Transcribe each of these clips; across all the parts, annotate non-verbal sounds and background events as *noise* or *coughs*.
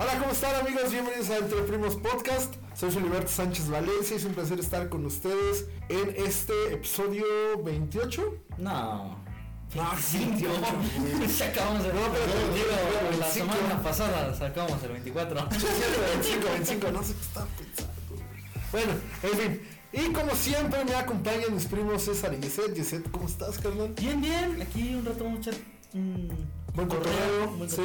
Hola, ¿cómo están amigos? Bienvenidos a Entre Primos Podcast. Soy Filiberto Sánchez Valencia y es un placer estar con ustedes en este episodio 28. No. Ah, 28. Sacamos el No, pero- digo, la 25. semana pasada sacamos el 24. 25, 25, no sé qué estaba pensando. Bueno, en fin. Y como siempre me acompañan mis primos César y Yeset. Yeset, ¿cómo estás, carnal? Bien, bien. Aquí un rato vamos a echar un Buen cotorreo, buen sí.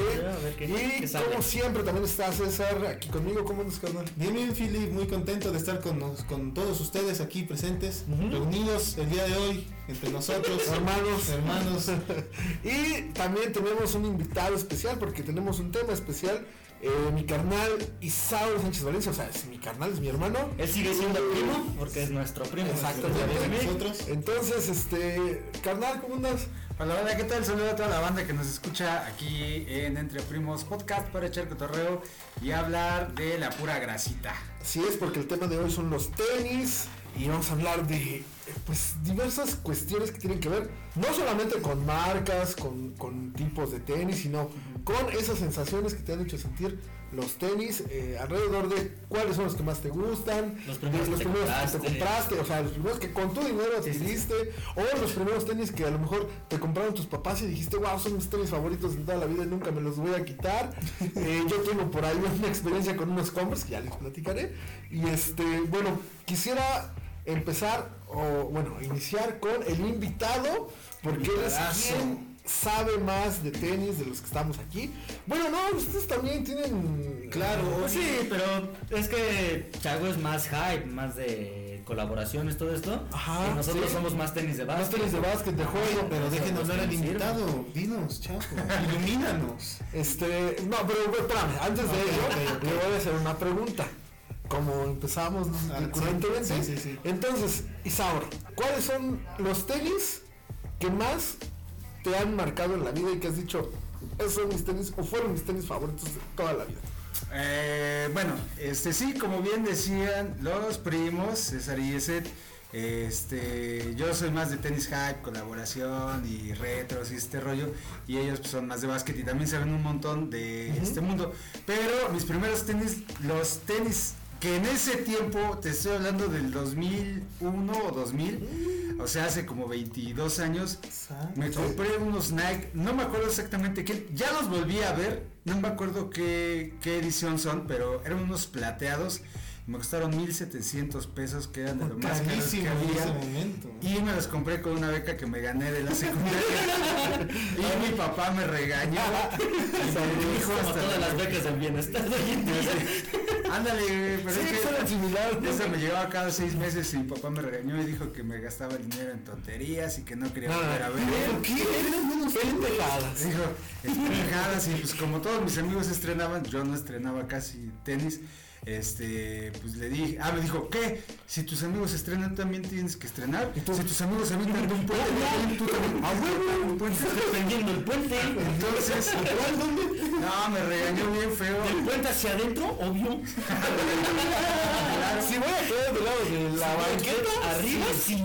qué, y qué como siempre también está César aquí conmigo. ¿Cómo andas, carnal? Bien, bien, Philip, muy contento de estar con, nos- con todos ustedes aquí presentes, reunidos el día de hoy entre nosotros, *laughs* Hermanos. hermanos. *laughs* Y también tenemos un invitado especial porque tenemos un tema especial. Eh, mi carnal Isauro Sánchez Valencia, o sea, es mi carnal, es mi hermano. Él sigue siendo primo porque es nuestro primo. Exactamente. Nosotros. Entonces, este, carnal, ¿cómo andas? Hola, hola, ¿qué tal? Saludo a toda la banda que nos escucha aquí en Entre Primos Podcast para echar cotorreo y hablar de la pura grasita. Así es, porque el tema de hoy son los tenis y vamos a hablar de eh, pues diversas cuestiones que tienen que ver no solamente con marcas, con, con tipos de tenis, sino con esas sensaciones que te han hecho sentir los tenis eh, alrededor de cuáles son los que más te gustan, Los de primeros los que te primeros que te compraste. o sea, los primeros que con tu dinero Sí, sí, sí. adquiriste, o los primeros tenis que a lo mejor te compraron tus papás y dijiste, wow, son mis tenis favoritos de toda la vida y nunca me los voy a quitar. *laughs* Eh, yo tengo por ahí una experiencia con unos Converse que ya les platicaré. Y este, bueno, quisiera empezar, o bueno, iniciar con el invitado, porque él es quien sabe más de tenis de los que estamos aquí. Bueno, no, ustedes también tienen... Claro, Pues sí, pero es que Chago es más hype, más de colaboraciones, todo esto. Ajá, y nosotros sí. somos más tenis de básquet. Más tenis de básquet, de juego, Pero Eso déjenos nos hablar al sirve. invitado, dinos, chapo, ilumínanos. Este, no, pero pero espérame, antes de ello, ok, ok. le voy a hacer una pregunta. Como empezamos Ah, recurrentemente. sí, sí, sí. Entonces, Isaura, ¿cuáles son los tenis que más te han marcado en la vida y que has dicho, esos son mis tenis o fueron mis tenis favoritos de toda la vida? Eh, bueno, este sí, como bien decían los primos, César y Eset, este, yo soy más de tenis hype, colaboración y retros y este rollo, y ellos pues, son más de básquet y también saben un montón de este mundo. Pero mis primeros tenis, los tenis que en ese tiempo, te estoy hablando del 2001 o 2000, o sea, hace como 22 años, me compré unos Nike, no me acuerdo exactamente qué, ya los volví a ver, no me acuerdo qué, qué edición son, pero eran unos plateados, me costaron 1700 pesos, que eran de lo más caros que Carísimo en ese había. momento. Y me los compré con una beca que me gané de la secundaria. *laughs* y mi papá me regañó. *laughs* y me dijo Como hasta todas la- las becas del bienestar de hoy en día. Ándale, pero Sí, es que suenan similares. eso me llevaba cada seis meses y mi papá me regañó y dijo que me gastaba el dinero en tonterías y que no quería volver a ver. ¿Por qué? Pendejadas. Dijo, pendejadas y pues como todos mis amigos estrenaban, yo no estrenaba casi tenis. Este, pues le dije, ah, me dijo, ¿qué? Si tus amigos estrenan, también tienes que estrenar. Si tus amigos se avientan de un puente, tú también. Ah, huevo, un puente. Prendiendo el puente. Entonces, no, me regañó bien feo. Del puente hacia adentro, obvio. *laughs* Si voy a quedar del lado de la banqueta, Arriba sí.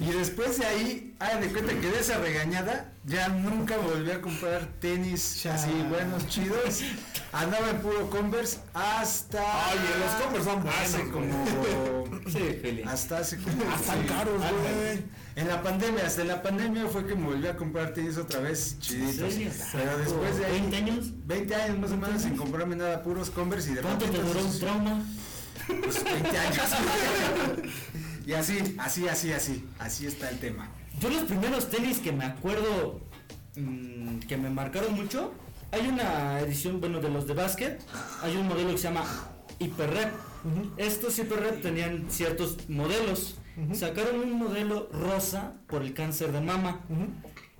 Y después de ahí, hagan de cuenta que de esa regañada, ya nunca volví a comprar tenis así buenos, chidos. Andaba en puro Converse hasta. Oye, los Converse son Hace buenos, como. *laughs* Sí, Feli. Hasta hace como. Ah, están caros, güey. En la pandemia, hasta en la pandemia fue que me volví a comprar tenis otra vez chiditos. serio? Pero después de ahí. 20 años. 20 años más o menos sin comprarme nada, puros Converse y de ¿Cuánto te duró un trauma? pues, 20 años. *laughs* y así, así, así, así. Así está el tema. Yo los primeros tenis que me acuerdo mm, que me marcaron mucho, hay una edición, bueno, de los de básquet, hay un modelo que se llama Hyperrep. Estos Hyperrep tenían ciertos modelos. Sacaron un modelo rosa por el cáncer de mama.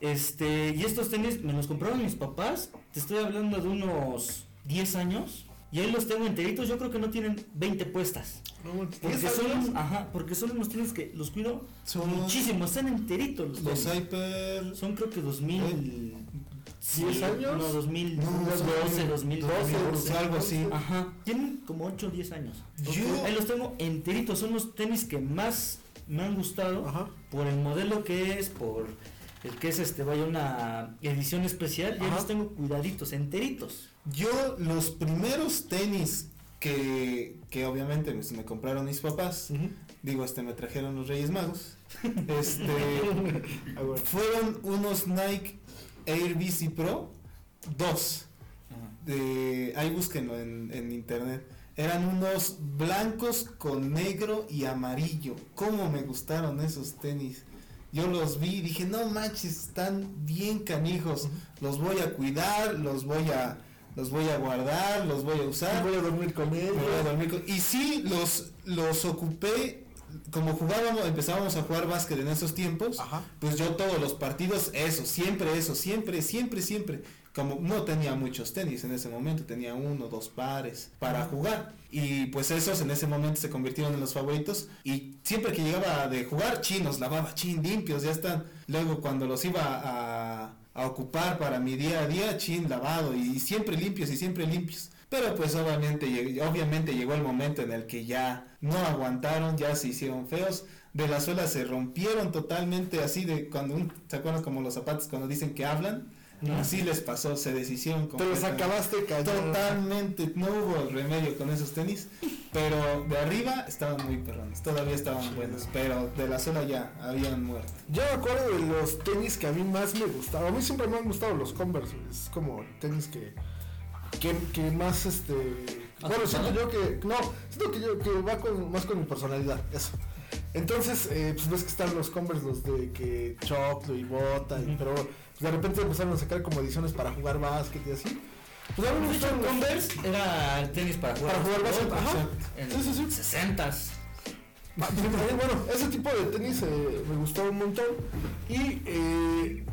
Este, y estos tenis me los compraron mis papás. Te estoy hablando de unos 10 años. Y ahí los tengo enteritos, yo creo que no tienen 20 puestas. Porque son, ajá, porque son unos tenis que los cuido Son- muchísimo, están enteritos los, Los tenis. Hyper. Son creo que 2000 ¿Diez años? No, 2012, No, son 2012, 12, algo así. Ajá, tienen como 8 o 10 años. Yo- Ahí los tengo enteritos, son los tenis que más me han gustado Ajá. por el modelo que es, por el que es este, vaya una edición especial, ya los tengo cuidaditos, enteritos. Yo los primeros tenis que, que obviamente pues, me compraron mis papás, digo, este me trajeron los Reyes Magos, *laughs* este, Ah, fueron unos Nike Air BC Pro 2. De, ahí búsquenlo en, en internet. Eran unos blancos con negro y amarillo. ¿Cómo me gustaron esos tenis? Yo los vi y dije, no manches, están bien canijos. Los voy a cuidar, los voy a, los voy a guardar, los voy a usar. Voy a dormir con él. Me voy a dormir con- Y sí, los, los ocupé, como jugábamos, empezábamos a jugar básquet en esos tiempos, Ajá. pues yo todos los partidos, eso, siempre eso, siempre, siempre, siempre. Como no tenía muchos tenis en ese momento, tenía uno, dos pares para jugar. Y pues esos en ese momento se convirtieron en los favoritos. Y siempre que llegaba de jugar, chinos, lavaba, chin, limpios, ya están. Luego cuando los iba a, a ocupar para mi día a día, chin, lavado. Y siempre limpios y siempre limpios. Pero pues obviamente, obviamente llegó el momento en el que ya no aguantaron, ya se hicieron feos. De la suela se rompieron totalmente así de cuando ¿se acuerdan como los zapatos cuando dicen que hablan? Así les pasó, se deshicieron Te los acabaste cayendo. Totalmente, no hubo remedio con esos tenis, pero de arriba estaban muy perrones, todavía estaban buenos, pero de la suela ya habían muerto. Yo me acuerdo de los tenis que a mí más me gustaban. A mí siempre me han gustado los Converse. Es como tenis que, que, que más este. Bueno, siento yo que. No, siento que yo que va con, más con mi personalidad. Eso. Entonces, eh, pues ves que están los Converse, los de que choclo y bota, y- pero de repente empezaron a sacar como ediciones para jugar básquet y así. Pues a mí me De hecho, gustaron el los- Converse era el tenis para jugar. Para jugar básquet, ajá. En Sí, sí, sí. 60s. Ah, también, bueno, ese tipo de tenis eh, me gustó un montón. Y eh,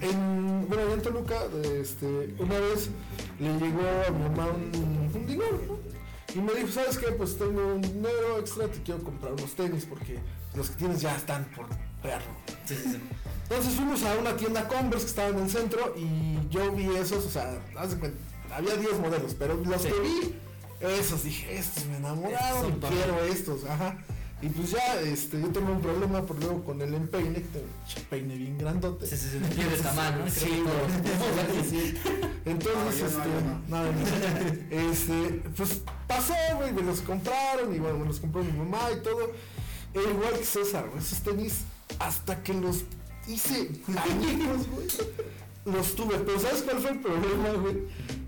en, bueno, allá en Toluca, este, una vez le llegó a mi mamá un, un dinero, ¿no? Y me dijo, ¿sabes qué? Pues tengo un dinero extra, te quiero comprar unos tenis porque los que tienes ya están por perro. Sí, sí, sí. Entonces fuimos a una tienda Converse que estaba en el centro y yo vi esos, o sea, había 10 modelos, pero los Sí. que vi, esos dije, estos me enamoraron, quiero estos, ajá. Y pues ya, este, yo tengo un problema por luego con el empeine, que tengo peine bien grandote. Sí, sí, sí. de pie de tamaño, ¿no? Sí, Creo que todos. *laughs* güey. Sí. Entonces, este, este, pues pasó, güey, me los compraron y bueno, me los compró mi mamá y todo. E igual que César, esos tenis, hasta que los hice añicos, güey, los tuve. Pero ¿sabes cuál fue el problema, güey?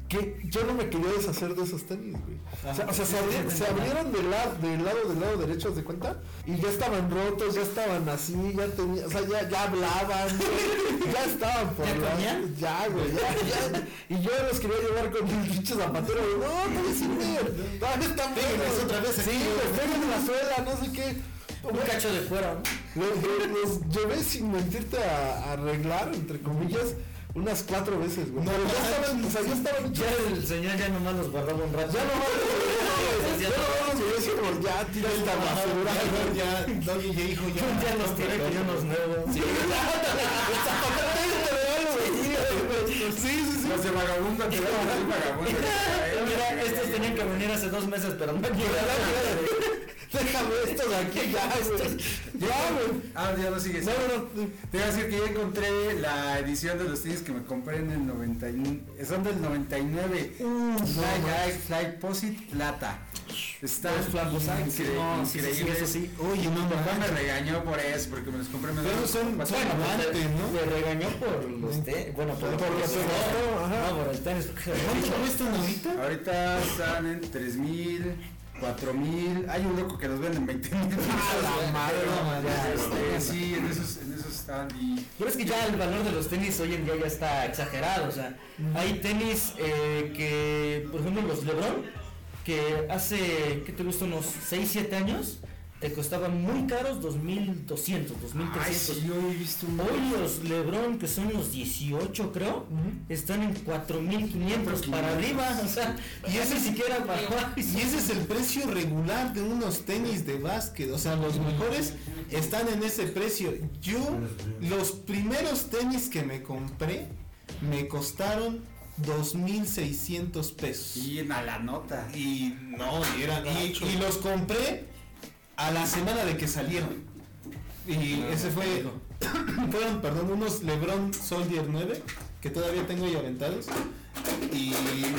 Que yo no me quería deshacer de esos tenis, güey. O sea, o sea, se, abri- se abrieron del lado, del lado del lado derecho, ¿haz de cuenta? Y ya estaban rotos, ya estaban así, ya tenía, o sea, ya, ya hablaban, güey, ya estaban por ¿Ya la-? Ya, güey, ya, ya. Y yo los quería llevar con el pinche zapatero, güey, no, no sirven, todavía están Péguenles buenos. otra vez Sí, aquí, güey, péguenle la suela, no sé qué. Un cacho de fuera, ¿no? Los, los- los llevé sin mentirte a, a arreglar, entre comillas, unas cuatro veces, güey. No ya estaban, o sea, ya estaban. Ya el señor ya nomás los guardaba un rato. Ya no más, ya no más, güey, así como ya tira esta basura. Ya, ya, Doggy ya hijo, ya. Ya los tiré con unos nuevos. Sí, sí, sí. Los de vagabundo decir vagabundo. *laughs* Mira, estos tenían que venir hace dos meses, pero no llegaron. Déjame esto de aquí ya, *laughs* güey. Ya, güey. Ah, ya no sigues. No, no, no. Te iba a decir que ya encontré la edición de los tenis que me compré en el 99. Son del 99. Fly High Fly Posit Plata. Están Los flamboyantes, incre- no, sí, sí, eso. Oye, no, Mi papá me regañó por eso, porque me los compré. Me Pero son- guantes, ¿no? Me regañó por los tenis. Bueno, por, Por los tenis. No, por el tenis. ¿Cuánto cuestan ahorita? Ahorita están en 3000, 4000. Hay un loco que los vende en 20 mil. la madre, no, madre. Este, sí, en esos, en esos están. Y Pero es que ya el valor de los tenis hoy en día ya está exagerado, o sea, hay tenis eh, que, por ejemplo, los Lebron, que hace, ¿qué te gusta? Unos 6, 7 años, te costaban muy caros 2.200, 2.300. Ay, sí, yo he visto un. Hoy los Lebron, que son los 18 creo, están en 4.500 para arriba, o sea, y eso ni siquiera bajó. Y ese es el precio regular de unos tenis de básquet. O sea, los mejores están en ese precio. Yo, los primeros tenis que me compré me costaron 2.600 pesos. Y a la nota. Y no, y, eran- y, y los compré a la semana de que salieron. Y ese fue *coughs* fueron, perdón, unos LeBron Soldier 9 que todavía tengo ahí aventados. Y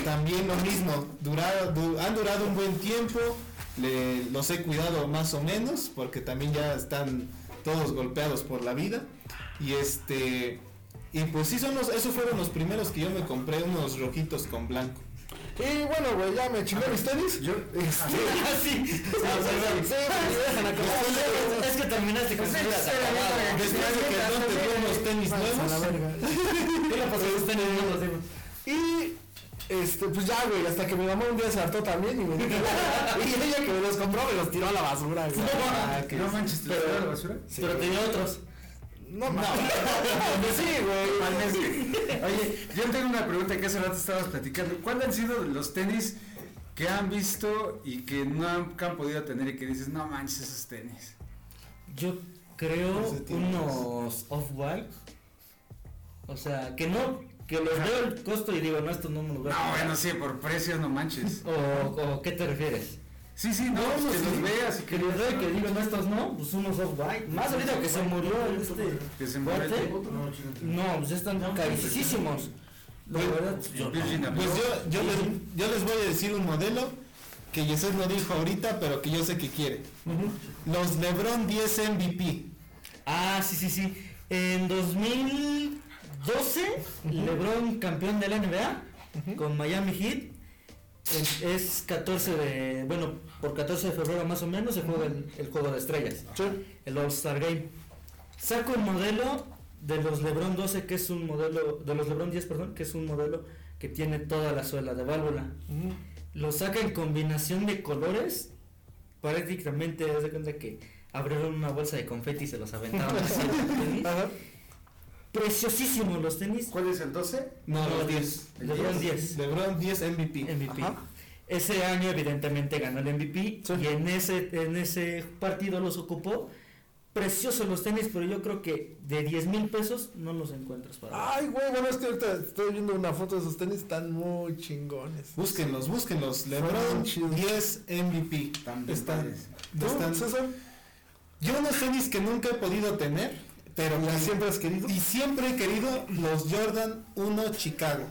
también lo mismo, durado, du- han durado un buen tiempo, le- los he cuidado más o menos, porque también ya están todos golpeados por la vida. Y este, y pues sí son los, esos fueron los primeros que yo me compré, unos rojitos con blanco. Y bueno, güey, ya me chingué mis tenis. Yo- Este, *laughs* Ah, sí. *laughs* sí. Es que terminaste con Después de que don te dio unos tenis A la nuevos, verga. *laughs* ¿Qué le pasó a usted en el mundo? Y este, pues ya, güey, hasta que mi mamá un día se hartó también y me dijo, y ella que me los compró me los tiró a la basura, güey. Ah, No manches, ¿te Pero- tiraron a la basura? Pero tenía otros. No, no. *laughs* sí, güey. Oye, yo tengo una pregunta que hace rato estabas platicando. ¿Cuáles han sido los tenis que han visto y que no han, que han podido tener y que dices, no manches esos tenis? Yo creo unos off-white. O sea, que no, que los veo el costo y digo, no, esto no me lo voy a No, comprar. bueno, sí, por precios no manches. *laughs* O, o ¿qué te refieres? Sí, sí, no, pues que los veas y Que que los veo y que digo, no, estos no, pues unos off-white. Más ahorita que se murió este. que se cuate. mueve. No, pues están carísimos. La verdad, yo no. Pues yo, yo, les, yo les voy a decir un modelo que Yeset no dijo ahorita, pero que yo sé que quiere. Los LeBron 10 MVP. Ah, sí, sí, sí. En 2012, LeBron campeón de la NBA con Miami Heat. Es- Es 14 de, bueno, por 14 de febrero más o menos se juega el, el juego de estrellas, Sí. el All-Star Game. Saco el modelo de los LeBron 12, que es un modelo, de los LeBron 10, perdón, que es un modelo que tiene toda la suela de válvula. Lo saca en combinación de colores. Prácticamente, haz de cuenta que abrieron una bolsa de confeti y se los aventaron *laughs* así. Preciosísimos los tenis. ¿Cuál es el 12? No, No, los 10. LeBron 10. LeBron 10 MVP. MVP. Ajá. Ese año evidentemente ganó el MVP Sí. y en ese, en ese partido los ocupó. Preciosos los tenis, pero yo creo que de 10 mil pesos no los encuentras para Ay, güey, bueno, es que ahorita estoy viendo una foto de esos tenis, están muy chingones. Búsquenlos, búsquenlos. LeBron chidos. 10 MVP. Están bien Están, yo unos tenis que nunca he podido tener, pero ¿Ya que- siempre has querido? Y siempre he querido los Jordan 1 Chicago.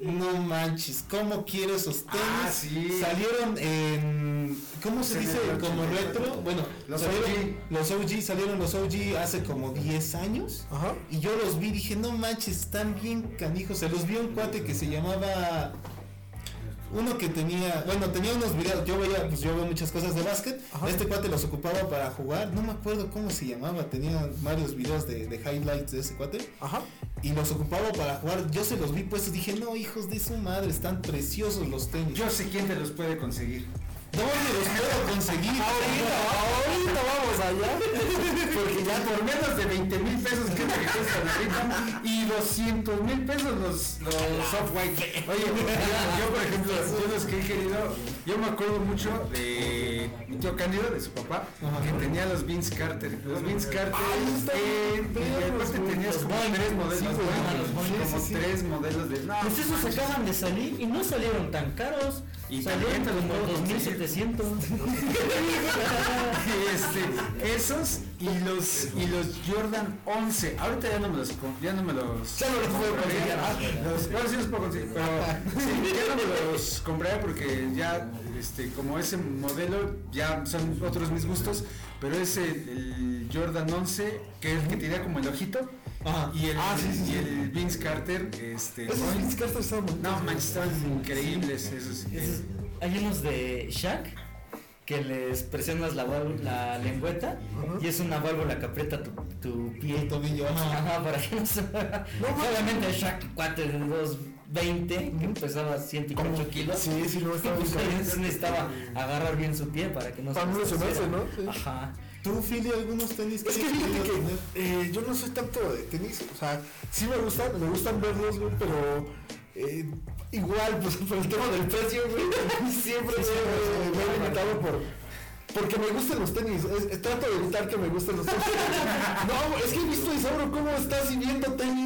No manches, ¿cómo quiero esos tenis? Ah, sí. Salieron en. ¿Cómo se dice? Como 84. retro. Bueno, Los salieron, OG. los OG. Salieron los OG hace como 10 años. Ajá. Y yo los vi, dije, no manches, están bien canijos. Se los vi a un cuate que se llamaba. Uno que tenía, bueno, tenía unos videos, yo veía, pues yo veo muchas cosas de básquet, Ajá. este cuate los ocupaba para jugar, no me acuerdo cómo se llamaba, tenía varios videos de, de highlights de ese cuate, Ajá. y los ocupaba para jugar, yo se los vi puestos, dije, no, hijos de su madre, están preciosos los tenis. Yo sé quién te los puede conseguir. ¿Dónde los puedo conseguir? Ahorita, ahorita vamos allá. *laughs* Porque ya por menos de 20 mil pesos que que cuestan ahorita y 200 mil pesos los, los soft-white. Oye, yo, yo, por ejemplo, yo los que he querido, yo me acuerdo mucho de tío Cándido, de su papá, Ajá. que tenía los Vince Carter. Los Vince Carter, bien y aparte tenías como tres modelos, como tres modelos de... No, Pues esos manches. acaban de salir y no salieron tan caros. Y salieron como puedo conseguir. 2700. *laughs* este, esos y los y los Jordan 11. Ahorita ya no me los ya no me los Ya no los puedo conseguir. compraría. Los, bueno, sí los puedo conseguir, pero sí, ya no me los compraría porque ya este como ese modelo ya son otros mis gustos, pero ese el Jordan 11 que es el que tenía como el ojito Ajá. y el Ah, sí, sí, y sí. el Vince Carter este Esos. Vince Carter están no manches, estaban increíbles esos. Esos- hay unos de Shaq que les presionas la, la lengüeta y es una válvula que aprieta tu, tu pie. El tobillo, ajá. Para que no se. Obviamente Shaq, cuate de 220, que pesaba 108 kilos. Sí, sí, no, está bien Pues, *laughs* sí necesitaba agarrar bien su pie para que no Para no lesionarse, deshaciera. ¿no? Sí. Ajá. ¿Tú, Philly, algunos tenis Es que que eh, yo no soy tanto de tenis, o sea, sí me gustan, me gustan verlos, güey, pero eh, igual, pues por el tema del precio, güey, *laughs* siempre me, me he limitado por, porque me gustan los tenis, es- trato de evitar que me gusten los tenis. *laughs* No, es que he visto a Isauro cómo está así viendo tenis,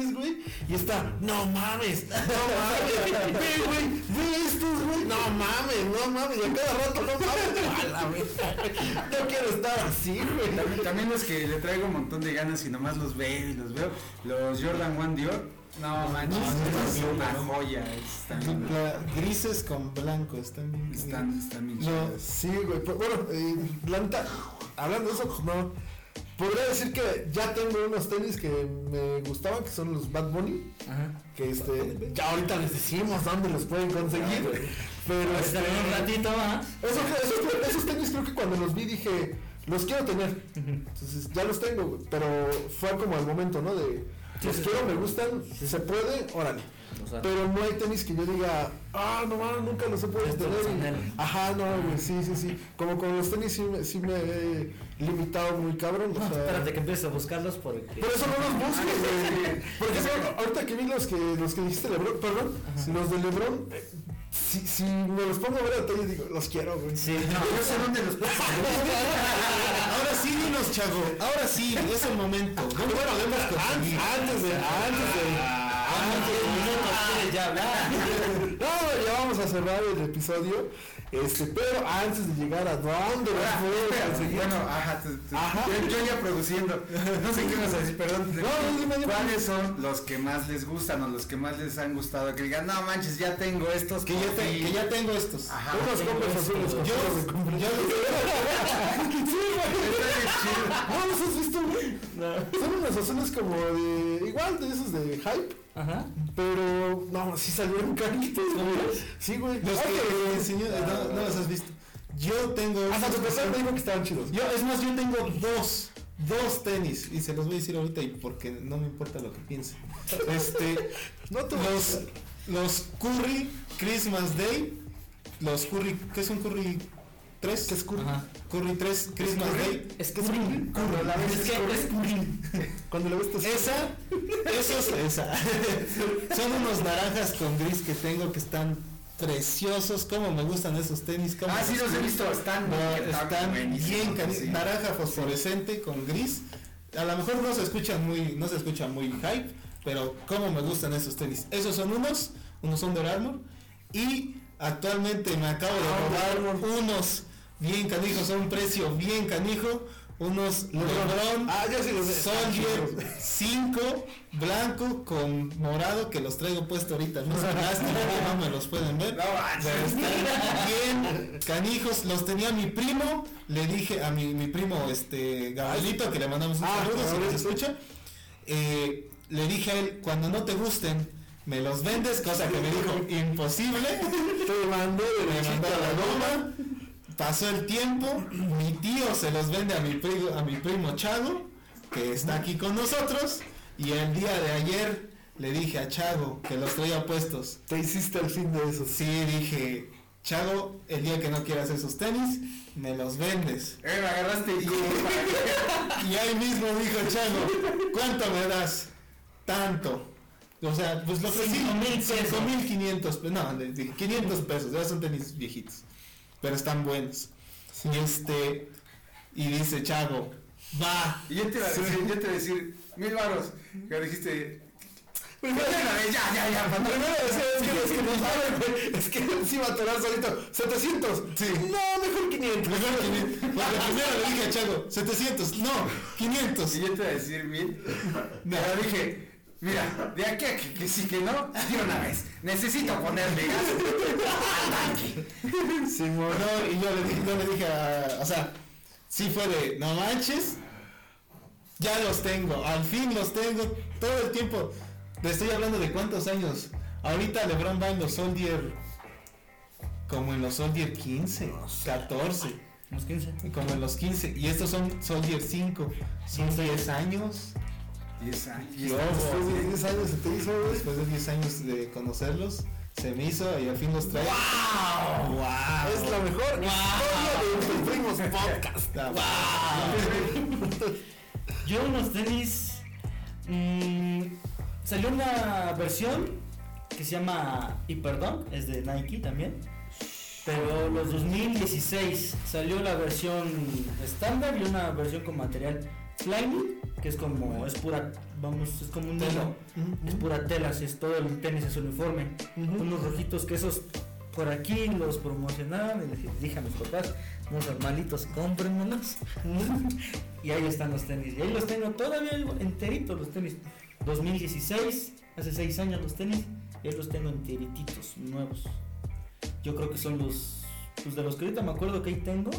y y está, no mames, no mames, ve, güey, ve estos, güey, no mames, no mames, y a cada rato, no mames, a la verga. no quiero estar así, güey. También, también los que le traigo un montón de ganas y nomás los veo y los veo. Los Jordan One Dior. No manches, no, es una joya. Están, grises con blanco, están bien. están, están bien No, sí, güey, pero bueno, eh, la neta, hablando de eso, pues no. Podría decir que ya tengo unos tenis que me gustaban, que son los Bad Bunny, Ajá. que este, ya ahorita les decimos dónde los pueden conseguir, pero Hasta este, un ratito más. esos, esos, esos tenis creo que cuando los vi dije, los quiero tener, entonces ya los tengo, pero fue como al momento, ¿no? De, los quiero, me gustan, si se puede, órale. Sea, Pero no hay tenis que yo diga, ah, no mames, nunca los he podido tener. Ajá, no, güey, sí, sí, sí. Como con los tenis sí, me- sí me he limitado muy cabrón. o no, sea, espérate que empieces a buscarlos porque. Por eso no los busco, güey. Por ejemplo, ahorita que vi los que, los que dijiste Lebron, perdón, los de Lebron, eh, si, si me los pongo a ver a detalle, digo, los quiero, güey. Sí, no. Yo sé dónde los *laughs* Ahora sí, dinos, chavo. Ahora sí, es el momento. ¿Dónde podemos conseguir? Antes de, antes de. Ya hablar. *laughs* No, ya vamos a cerrar el episodio. Este, pero antes de llegar a dónde conseguir. Bueno, ajá. Yo, yo ya produciendo. No sé qué vas a decir, perdón. No, no. ¿Cuáles son los que más les gustan o los que más les han gustado? Que digan, no manches, ya tengo estos. Que ya, te- que ya tengo estos. Ajá. Unos azules Yo, yo. *laughs* *laughs* No, ¿los has visto, güey? Son unos azules como de. Igual de esos de hype. Ajá. Pero. No, sí salieron caritos, güey. Sí, güey. los que que- enseñó, no, no los has visto. Yo tengo. Hasta tu persona me dijo que estaban chidos. Yo, es más, yo tengo dos, dos tenis y se los voy a decir ahorita y porque no me importa lo que piensen. Este, *laughs* No te los, los Curry Christmas Day, los Curry, ¿qué es un Curry 3? ¿Qué es Curry? Ajá. Curry 3 Christmas Day. Es que es un. Cuando la ves Es que Curry. es un. *laughs* Cuando la ves te Esa, esos, esa. *laughs* Son unos naranjas con gris que tengo que están preciosos. Como me gustan esos tenis. cómo Ah, sí, los he visto. Están, No, están bien sí. naranja fosforescente con gris. A lo mejor no se escuchan muy, no se escucha muy hype, pero como me gustan esos tenis. Esos son unos, unos Under Armour y actualmente me acabo de robar unos bien canijos a un precio bien canijo, unos LeBron Ah, sí los vi. Soldier 5 blanco con morado que los traigo puesto ahorita. No es lástima que *laughs* no me los pueden ver. No manches. Pero están bien canijos. Los tenía mi primo. Le dije a mi, mi primo este Gabrielito que le mandamos un Ah, saludo si nos escucha. eh, le dije a él, cuando no te gusten, me los vendes, cosa que me dijo imposible. Te mandé *laughs* Me mandó a a la la goma. Pasó el tiempo, mi tío se los vende a mi primo, a mi primo Chago, que está aquí con nosotros, y el día de ayer le dije a Chago que los traía puestos. Te hiciste el fin de esos. Sí, dije, Chago, el día que no quieras esos tenis, me los vendes. Eh, me agarraste y *laughs* Y ahí mismo dijo Chago, ¿cuánto me das? Tanto. O sea, pues lo ofrecí Cinco mil pesos. 5.500 pesos. No, le dije 500 pesos, ya son tenis viejitos. Pero están buenos. Y este, y dice Chago, va. Y yo te iba a decir, yo te iba a decir, mil varos. Que dijiste, Primero, ya, ya, ya, cuando- *laughs* primero decía, es que, es que no saben, güey. Es que encima te das solito. 700. Sí. No, mejor 500. Mejor 500. Porque primero le dije a Chago, 700, no, 500. Y yo te iba a decir mil. Pero dije, mira, de aquí a que, que sí que no, de una vez. Necesito ponerle gas al tanque. No, y yo le dije, yo le dije a, o sea, sí fue de, no manches, ya los tengo, al fin los tengo, todo el tiempo. Le estoy hablando de cuántos años. Ahorita LeBron va en los Soldier, como en los Soldier 15, 14, Unos 15. como en los 15. Y estos son Soldier 5, son 10 años. Diez años. Yo, Después de 10 años se te hizo, güey. después de 10 años de conocerlos, se me hizo y al fin los traigo. ¡Wow! ¡Wow! Es la mejor historia de Entre Primos Podcast. *laughs* Yo unos tenis. mm, salió una versión que se llama Hyperdunk, es de Nike también. Pero los 2016 salió la versión estándar y una versión con material Flyknit que es como, es pura, vamos, es como un hilo, es pura tela, así es todo el tenis es uniforme. Unos rojitos que esos por aquí los promocionaban y les dije a mis papás, unos normalitos, cómprenmelos. *laughs* y ahí están los tenis. Y ahí los tengo todavía enteritos los tenis. 2016, hace 6 años los tenis, y ahí los tengo enterititos, nuevos. Yo creo que son los, pues de los que ahorita me acuerdo que ahí tengo,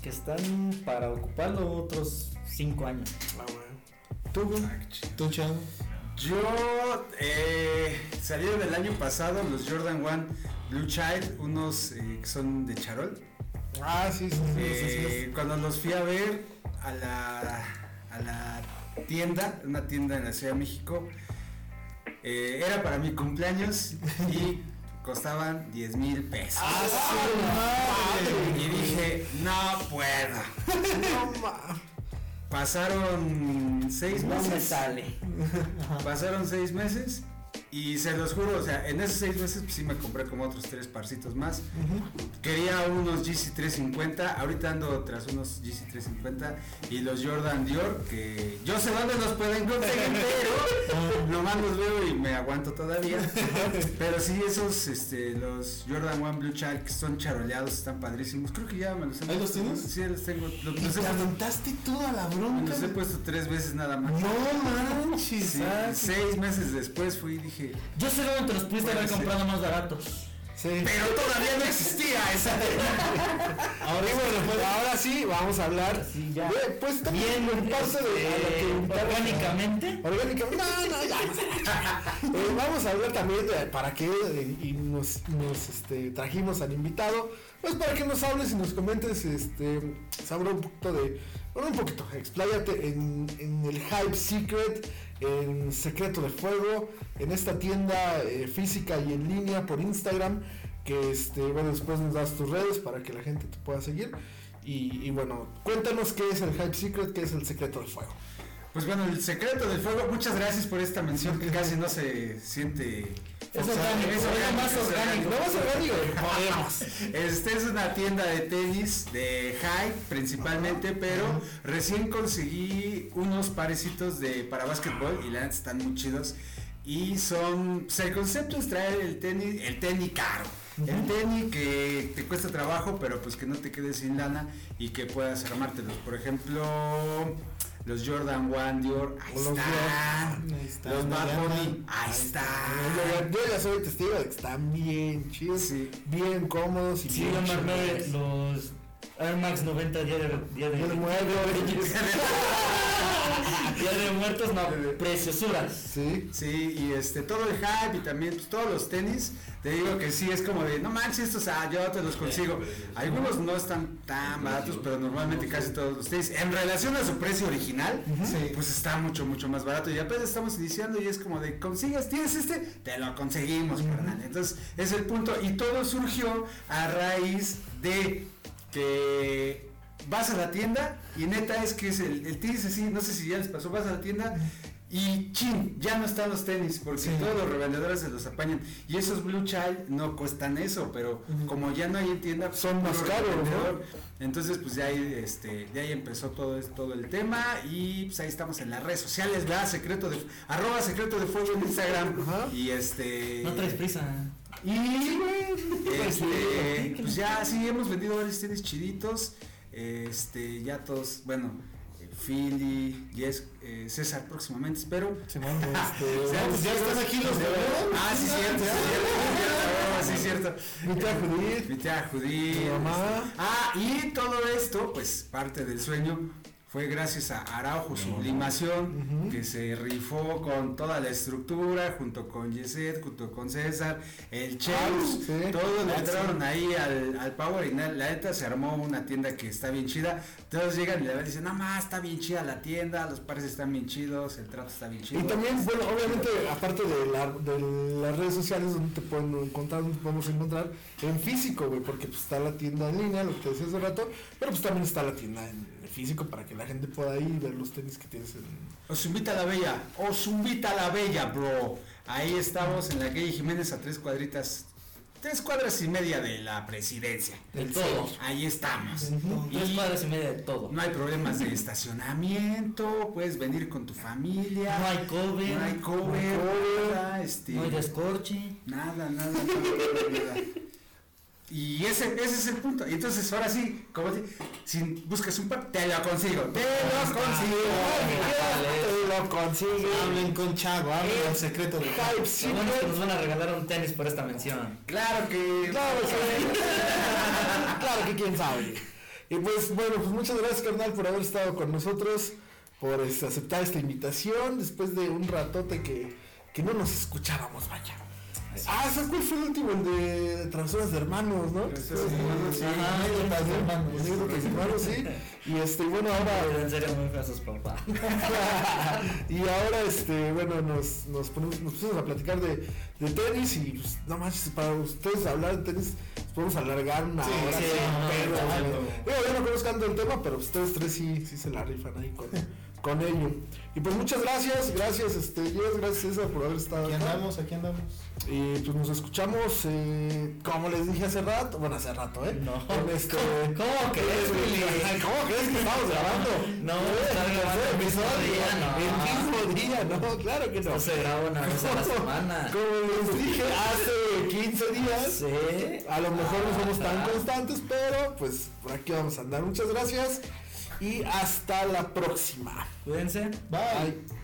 que están para ocuparlo otros 5 años. Ah, bueno. ¿Tú, güey? Ah. ¿Tú, chavo? Yo eh, salieron el año pasado los Jordan 1 Blue Child, unos eh, que son de charol. Ah, sí, sí, sí, sí, Eh, sí, cuando los fui a ver a la, a la tienda, una tienda en la Ciudad de México, eh, era para mi cumpleaños y costaban 10 mil pesos. Ah, y dije, no puedo. *laughs* No, ma. Pasaron seis No me meses. sale. Pasaron seis meses y se los juro, o sea, en esos seis meses pues, sí me compré como otros tres parcitos más. Quería unos GC350, ahorita ando tras unos GC350 y los Jordan Dior, que yo sé dónde los pueden conseguir, *laughs* pero nomás los veo y me aguanto todavía. Pero sí, esos, este, los Jordan One Blue Child que son charoleados, están padrísimos. Creo que ya me los han ¿Ahí los tienes? Sí, los tengo. Los, los he te puesto, aventaste toda la me bronca. los he puesto tres veces nada más. No manches. Sí, ah, seis meses después fui y dije, Yo sé dónde te los pudiste haber Puede ser. comprado más baratos. Sí. pero todavía no existía esa. *laughs* Ahora, bueno, pues ahora sí, vamos a hablar. Sí, ya. Pues también Bien, parte de a- orgánicamente. Orgánicamente. No, no, ya. *laughs* Eh, vamos a hablar también de para qué eh, y nos, nos este, trajimos al invitado. Pues para que nos hables y nos comentes, este, sabrá un poquito de. Bueno, un poquito, expláyate en, en el Hype Secret, en Secreto de Fuego, en esta tienda eh, física y en línea por Instagram. Que este, bueno, después nos das tus redes para que la gente te pueda seguir. Y, y bueno, cuéntanos qué es el Hype Secret, qué es el Secreto de Fuego. Pues bueno, el secreto del fuego, muchas gracias por esta mención que casi no se siente. Es o sea, orgánico, es orgánico, más orgánico. Más orgánico. Este es una tienda de tenis de high principalmente, pero recién conseguí unos parecitos de para básquetbol y la están muy chidos. Y son, pues el concepto es traer el tenis, el tenis caro. El tenis que te cuesta trabajo, pero pues que no te quedes sin lana y que puedas armártelos. Por ejemplo, los Jordan One Dior, ahí Los están. Ahí están, Los Bad Bunny, ahí están. Yo ya soy testigo de que están bien chidos, Sí. bien cómodos y Sí, bien yo me los Air Max 90 día de, día de, Yo de muebles. *laughs* día de muertos, no, preciosuras. Sí. Sí, y este, todo el hype y también pues, todos los tenis, te digo que sí es como de, no manches, estos, ah, yo te los consigo. Algunos no están tan baratos, pero normalmente casi todos los tenis, en relación a su precio original, Sí. pues está mucho, mucho más barato. Y apenas estamos iniciando y es como de, consigues, tienes este, te lo conseguimos, carnal. Entonces, es el punto. Y todo surgió a raíz de que vas a la tienda y neta es que es el, el tenis así, no sé si ya les pasó, vas a la tienda y chin, ya no están los tenis porque Sí. todos los revendedores se los apañan y esos Blue Child no cuestan eso, pero como ya no hay en tienda pues, Son más caros. Entonces pues de ahí este de ahí empezó todo todo el tema y pues ahí estamos en las redes sociales, ¿verdad? Secreto de arroba secreto de fuego en Instagram y este No traes prisa. y este, pues ya sí hemos vendido varios tenis chiditos. Este, ya todos, bueno, eh, Philly, Yes, César próximamente, espero. Simón, este, *laughs* Ya, vamos, ya están aquí los de Ah, sí, cierto, sí, cierto, *laughs* cierto. Mi tía Judith, Mi tía Judith. mamá. Ah, y todo esto, pues parte del sueño fue gracias a Araujo Sublimación, Ujú. que se rifó con toda la estructura, junto con Yeset, junto con César, el Cheus, Ah, sí. todos le Ah, entraron ahí al, al Power y la neta se armó una tienda que está bien chida. Todos llegan y le dicen, no más, está bien chida la tienda, los pares están bien chidos, el trato está bien chido. Y también, bueno, obviamente, aparte de, la, de las redes sociales donde te pueden encontrar, donde podemos encontrar en físico, güey, porque pues está la tienda en línea, lo que te decía hace rato, pero pues también está la tienda en físico para que la gente pueda ir y ver los tenis que tienes en... Os invita a la bella, os invita a la bella, bro. Ahí estamos en la calle Jiménez a tres cuadritas, tres cuadras y media de la presidencia. De todo. Ahí estamos. Tres cuadras y media de todo. No hay problemas de estacionamiento, puedes venir con tu familia. No hay cover. No hay cover, cover, nada, este, No hay descorche. nada, nada, nada, nada, nada. Y ese, ese es el punto. Y entonces ahora sí, como si, si buscas un par, te lo consigo, te lo consigo. Te lo consigue. Hablen con Chago, hablen el secreto de Hype Secret. nos van a regalar un tenis por esta mención. Claro que. Claro que Claro que quién sabe. Y pues bueno, pues muchas gracias carnal por haber estado con nosotros, por este, aceptar esta invitación después de un ratote que, que no nos escuchábamos, vaya. Ah, ¿sabes cuál fue el último? El de Travesuras de Hermanos, ¿no? Travesuras de Hermanos, sí. Ajá, Anécdotas de hermanos. Anécdotas de hermanos, sí. Y este, bueno, ahora... *laughs* En serio, muy feos sus papás. *laughs* y ahora este bueno nos, nos, ponemos, nos pusimos a platicar de, de tenis y pues no manches para ustedes hablar de tenis podemos alargar una Sí, hora sí. Digo, yo no conozco tanto el tema pero ustedes tres sí, sí se la rifan ahí con, con ello y pues muchas gracias gracias este Jess, gracias César por haber estado Aquí acá. andamos, aquí andamos. y pues nos escuchamos eh, como les dije hace rato bueno hace rato eh No. en este ¿Cómo crees, Willy? Ay, *laughs* ¿Cómo crees que estamos grabando? *laughs* No, Eh, está el grabando el mismo día, no. El mismo día, no, claro que no. No se graba una vez a la *laughs* semana. Como les dije hace 15 días, Sí. a lo mejor no somos tan constantes, pero pues por aquí vamos a andar. Muchas gracias y hasta la próxima. Cuídense. Bye. Bye.